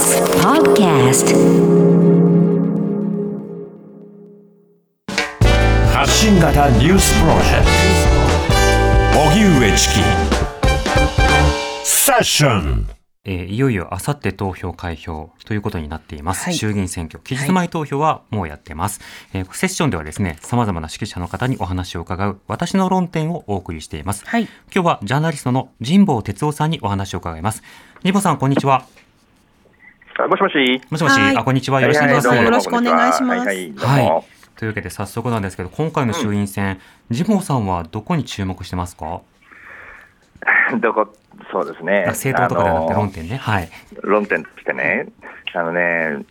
TBS Podcast 発信型ニュースプロジェクト。荻上チキ。セッションえーいよいよあさって投票開票ということになっています、はい。衆議院選挙。期日前投票はもうやってます、えーセッションではですね様々な指揮者の方にお話を伺う私の論点をお送りしています、はい。今日はジャーナリストの神保哲夫さんにお話を伺います。神保さんこんにちはあもしもし。もしもし、はい。あこんにちは。よろしくお願いします、よろしくお願いします。は。いはい、どうも。はい。というわけで早速なんですけど今回の衆院選、神保さんはどこに注目してますか？どこ、そうですね。政党とかではなくてあの論点ね。はい。論点としてね、あのね、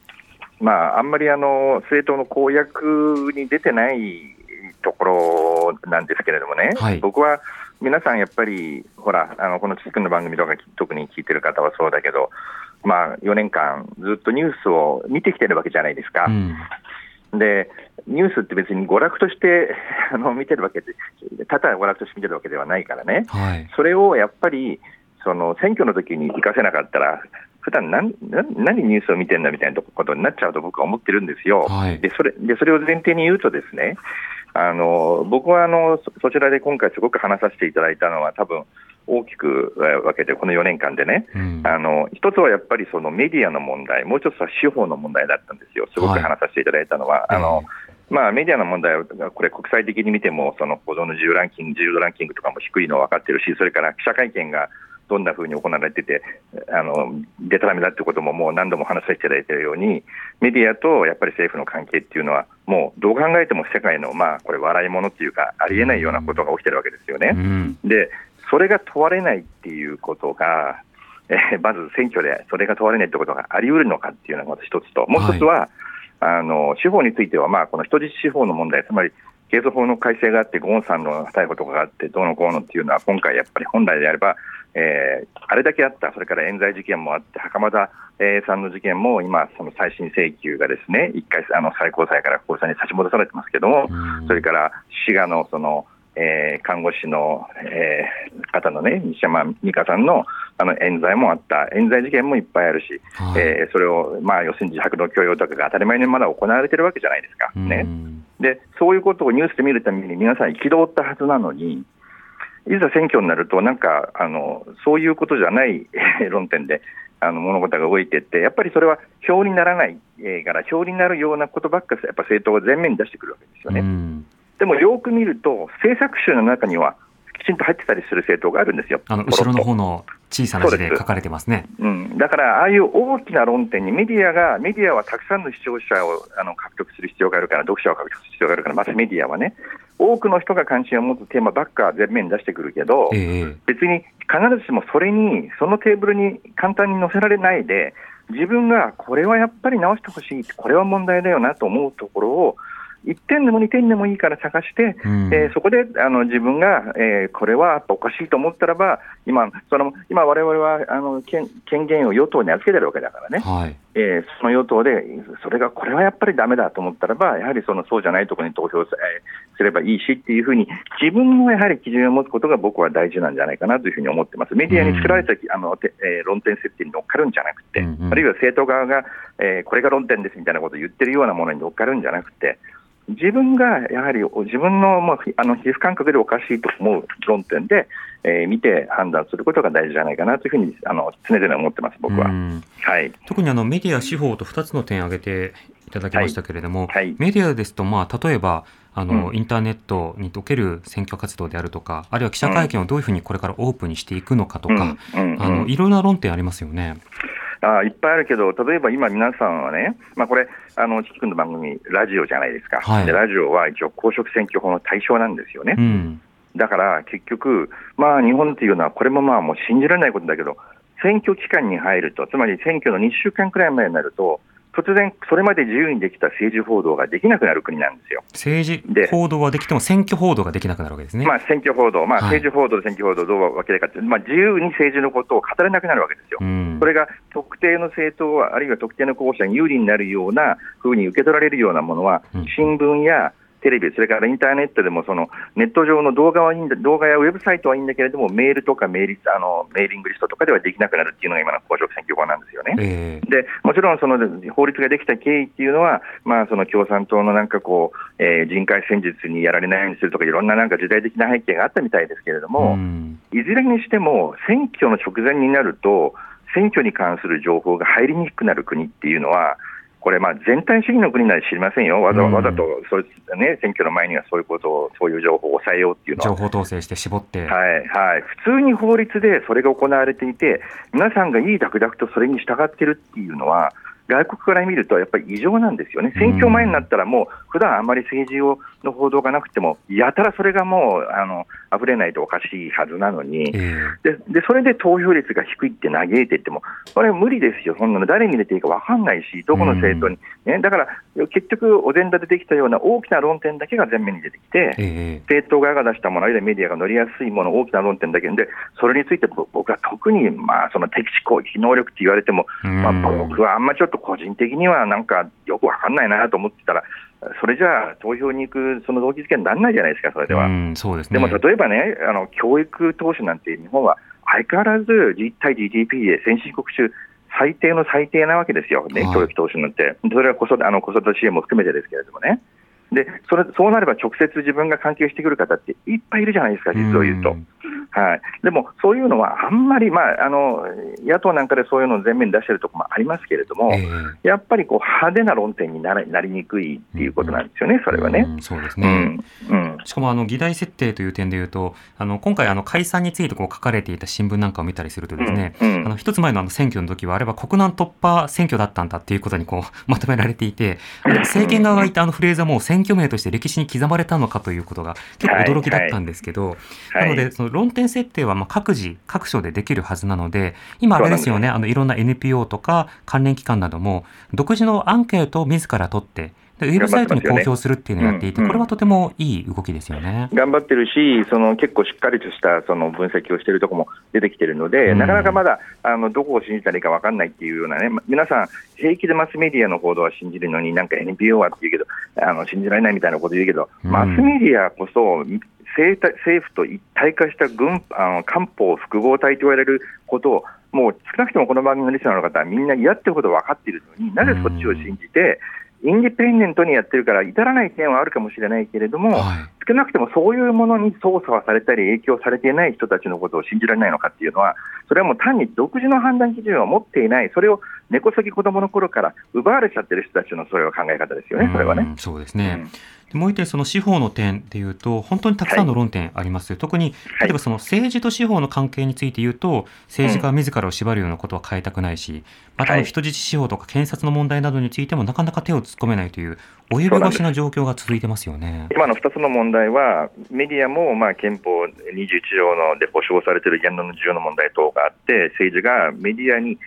まあ、あんまりあの政党の公約に出てないところなんですけれどもね、はい。僕は皆さんやっぱり、ほら、あのこの地区の番組とか特に聞いてる方はそうだけど、まあ、4年間ずっとニュースを見てきてるわけじゃないですか。うんで、ニュースって別に娯楽としてあの見てるわけで、ただ娯楽として見てるわけではないからね、はいそれをやっぱり、その選挙の時に活かせなかったら、普段何何何ニュースを見てんだみたいなことになっちゃうと僕は思ってるんですよ。はいでそれでそれを前提に言うとですね、あの僕はあのそそちらで今回すごく話させていただいたのは多分大きくえー分けてこの4年間でね、うん。あの一つはやっぱりそのメディアの問題、もう一つは司法の問題だったんですよ、すごく話させていただいたのは。はいあのまあ、メディアの問題は、これ、国際的に見ても、その報道の自由ランキング、自由度ランキングとかも低いのは分かってるし、それから記者会見がどんなふうに行われてて、あのでたらめだってことももう何度も話させていただいているように、メディアとやっぱり政府の関係っていうのは、もうどう考えても世界の、まあ、これ、笑い物っていうか、ありえないようなことが起きてるわけですよね。うん。で、それが問われないっていうことが、えーまず選挙でそれが問われないってことがあり得るのかっていうのがまず一つと、もう一つは、あの司法については、まあ、この人質司法の問題、つまり刑訴法の改正があって、ゴーンさんの逮捕とかがあって、どうのこうのっていうのは、今回やっぱり本来であれば、えーあれだけあった、それから冤罪事件もあって、袴田、えーさんの事件も今、その再審請求がですね、一回あの最高裁から高裁に差し戻されてますけども、うん。それから滋賀のその、えー看護師の、えー方のね、西山美香さんのあの冤罪もあった、冤罪事件もいっぱいあるし、はい。えーそれを、まあ、要するに自白の強要とかが当たり前にまだ行われてるわけじゃないですか。ねうん。で、そういうことをニュースで見るために皆さん憤ったはずなのに、いざ選挙になると、なんかあのそういうことじゃないえー論点であの物事が動いていって、やっぱりそれは票にならないえーから、票になるようなことばっかりやっぱ政党が前面に出してくるわけですよね。うんでもよく見ると、政策集の中にはきちんと入ってたりする政党があるんですよ。あの後ろの方のの小さな字で書かれてますね。うん、だから、ああいう大きな論点にメディアが、メディアはたくさんの視聴者をあの獲得する必要があるから、読者を獲得する必要があるから、マスメディアはね、多くの人が関心を持つテーマばっか前面に出してくるけど、ええ別に必ずしもそれに、そのテーブルに簡単に載せられないで、自分がこれはやっぱり直してほしい、これは問題だよなと思うところを、1点でも2点でもいいから探して、うんえーそこであの自分が、えーこれはおかしいと思ったらば、今、その今我々はあの権権限を与党に預けてるわけだからね、はい。えーその与党で、それがこれはやっぱりだめだと思ったらば、やはりそのそうじゃないところに投票すればいいしっていうふうに、自分もやはり基準を持つことが僕は大事なんじゃないかなというふうに思ってます。メディアに作られた、あのてえー論点設定に乗っかるんじゃなくて、うんうんあるいは政党側が、えーこれが論点ですみたいなことを言ってるようなものに乗っかるんじゃなくて、自分がやはり自分のもうひあの皮膚感覚でおかしいと思う論点で、えー見て判断することが大事じゃないかなというふうにあの常々思ってます、僕は。うん。はい。特にあのメディア、司法と2つの点挙げていただきましたけれども、はい。メディアですと、まあ、例えばあの、うん。インターネットにおける選挙活動であるとか、あるいは記者会見をどういうふうにこれからオープンにしていくのかとか、うん。うん。うん。あのいろんな論点ありますよね。あいっぱいあるけど、例えば今、皆さんはね、まあ、これ、あのチキ君の番組、ラジオじゃないですか、はいでラジオは一応、公職選挙法の対象なんですよね。うん。だから結局、まあ、日本っていうのは、これもまあもう信じられないことだけど、選挙期間に入ると、つまり選挙の2週間くらい前になると、突然、それまで自由にできた政治報道ができなくなる国なんですよ。政治で報道はできても選挙報道ができなくなるわけですね。まあ、選挙報道、まあ、はい政治報道、選挙報道、どう分けるかっていう、まあ、自由に政治のことを語れなくなるわけですよ。うんそれが特定の政党、あるいは特定の候補者に有利になるようなふうに受け取られるようなものはうん、新聞や、テレビ、それからインターネットでもそのネット上の動画はいいんだ動画やウェブサイトはいいんだけれども、メールとかメールあのメーリングリストとかではできなくなるっていうのが今の公職選挙法なんですよね。えーでもちろんその法律ができた経緯っていうのは、まあ、その共産党のなんかこう、えー人海戦術にやられないようにするとか、いろんななんか時代的な背景があったみたいですけれども、うんいずれにしても、選挙の直前になると、選挙に関する情報が入りにくくなる国っていうのは、これ、まあ全体主義の国なら知りませんよ、わざうん。わざとそういう、ね、選挙の前にはそういうことを、そういう情報を抑えようっていうの。は情報統制して絞って、はいはい、普通に法律でそれが行われていて、皆さんがいいダクダクとそれに従ってるっていうのは、外国から見るとやっぱり異常なんですよね、選挙前になったら、もう普段あんまり政治をの報道がなくても、やたらそれがもうあの溢れないとおかしいはずなのに。えででそれで投票率が低いって嘆いていっても、これは無理ですよ、そんなの誰に入れていいか分かんないし、どこの政党に、ね、だから結局、お膳立てできたような大きな論点だけが前面に出てきて、ええ。政党側が出したもの、あるいはメディアが乗りやすいもの、大きな論点だけ。で、それについてぼ僕は特に、まあ、その敵視攻撃能力って言われても、まあ、うん僕はあんまちょっと個人的にはなんかよくわかんないなと思ってたら、それじゃあ投票に行くその動機づけにならないじゃないですか、それでは。うんそうですね。でも例えばね、あの教育投資なんて日本は相変わらず実対 GDP で先進国中最低の最低なわけですよ、ねはい教育投資なんて。それは子育てあの子育て支援も含めてですけれどもね。でそれそうなれば直接自分が関係してくる方っていっぱいいるじゃないですか、実を言うと。ん。はい、でもそういうのはあんまり、まあ、あの野党なんかでそういうのを前面に出してるところもありますけれども、ええ。やっぱりこう派手な論点にならなりにくいっていうことなんですよね、それはね。うんそうですうね。ん。うん。しかもあの議題設定という点でいうと、あの今回あの解散についてこう書かれていた新聞なんかを見たりするとですね、うんうんあの一つ前のあの選挙の時はあれは国難突破選挙だったんだっていうことにこうまとめられていて、政権側が言ったあのフレーズはもう選挙名として歴史に刻まれたのかということが結構驚きだったんですけど、はい。なのでその論点設定はまあ各自各所でできるはずなので、今あれですよね、あのいろんな NPO とか関連機関なども独自のアンケートを自ら取って、でウェブサイトに公表するっていうのをやっていて、うんうん。これはとてもいい動きですよね。頑張ってるし、その結構しっかりとしたその分析をしているところも出てきてるので、うん。なかなかまだあのどこを信じたらいいか分かんないっていうようなね、ま皆さん、平気でマスメディアの報道は信じるのに、なんか NPO はって言うけど、あの信じられないみたいなこと言うけど、うん。マスメディアこそ、政府と一体化した軍あの官報複合体と言われることを、もう少なくともこの番組のリスナーの方はみんな嫌ってこと分かっているのに、なぜそっちを信じて、インディペンデントにやってるから、至らない点はあるかもしれないけれども、はい少なくともそういうものに操作はされたり、影響されていない人たちのことを信じられないのかっていうのは、それはもう単に独自の判断基準を持っていない、それを根こそぎ子供の頃から奪われちゃってる人たちのそれは考え方ですよね、それはねうん。そうですね。うんでもう一点、その司法の点でいうと、本当にたくさんの論点あります。特に、はい例えばその政治と司法の関係について言うと、政治家自らを縛るようなことは変えたくないし、またあのはい人質司法とか検察の問題などについてもなかなか手を突っ込めないという、及び腰な状況が続いてますよね。今の2つの問題は、メディアもまあ憲法21条ので保障されている言論の自由の問題等があって、政治がメディアに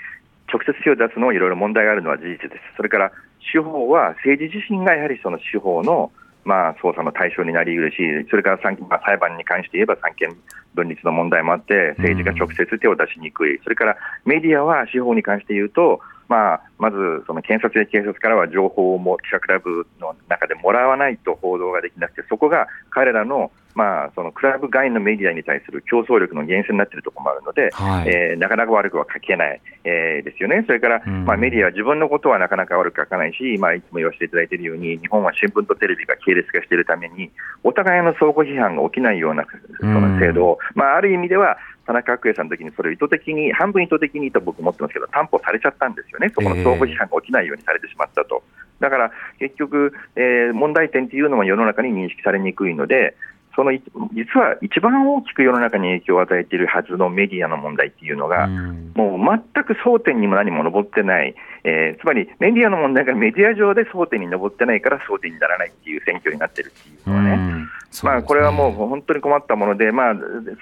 直接手を出すのはいろいろ問題があるのは事実です。それから司法は政治自身がやはりその司法のまあ捜査の対象になりうるし、それから三まあ、裁判に関して言えば三権分立の問題もあって、政治が直接手を出しにくい、それからメディアは司法に関して言うと、まあ、まずその検察や警察からは情報をも記者クラブの中でもらわないと報道ができなくて、そこが彼らの,、まあそのクラブ外のメディアに対する競争力の源泉になっているところもあるので、はい。えーなかなか悪くは書けない、えーですよね、それから、うん。まあ、メディアは自分のことはなかなか悪く書かないし、まあ、いつも言わせていただいているように、日本は新聞とテレビが系列化しているために、お互いの相互批判が起きないようなその制度を、まあ、ある意味では、田中角栄さんの時にそれを意図的に、半分意図的にと僕思ってますけど、担保されちゃったんですよね、そこの相互批判が起きないようにされてしまったと。だから結局、えー問題点というのも世の中に認識されにくいので、そのい実は一番大きく世の中に影響を与えているはずのメディアの問題っていうのが、うんもう全く争点にも何も上ってない、えーつまりメディアの問題がメディア上で争点に上ってないから争点にならないっていう選挙になってるっていうのはね。まあ、これはもう本当に困ったもので、まあ、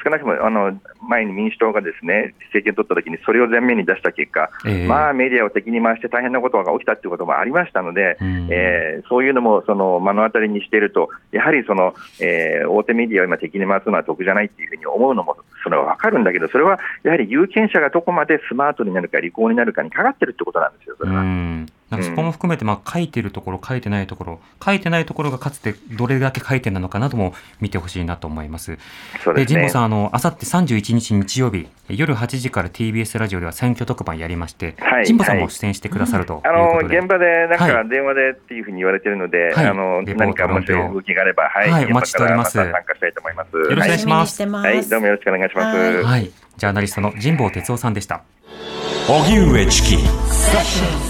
少なくともあの前に民主党がですね政権取ったときにそれを前面に出した結果、ええ。まあ、メディアを敵に回して大変なことが起きたということもありましたので、うん。えーそういうのもその目の当たりにしていると、やはりその、えー大手メディアを今、敵に回すのは得じゃないっていうふうに思うのも、それは分かるんだけど、それはやはり有権者がどこまでスマートになるか、利口になるかにかかってるってことなんですよ、それは。うんなんかそこも含めて、まあ、書いてるところ、書いてないところ、書いてないところがかつてどれだけ書いてなのかなとも見てほしいなと思います。そうですね。神保さん、あの、あさって31日日曜日、夜8時から TBS ラジオでは選挙特番やりまして、はい神保さんも出演してくださるというあのことで。現場でなんはか電話でっていうふうに言われてるので、はいあの何かもし動きがあれば、はい、はいお待ちしております参加したいと思います。よろしくお願いしますはい、はい、どうもよろしくお願いします。はいはい。ジャーナリストの神保哲夫さんでした。荻上チキ.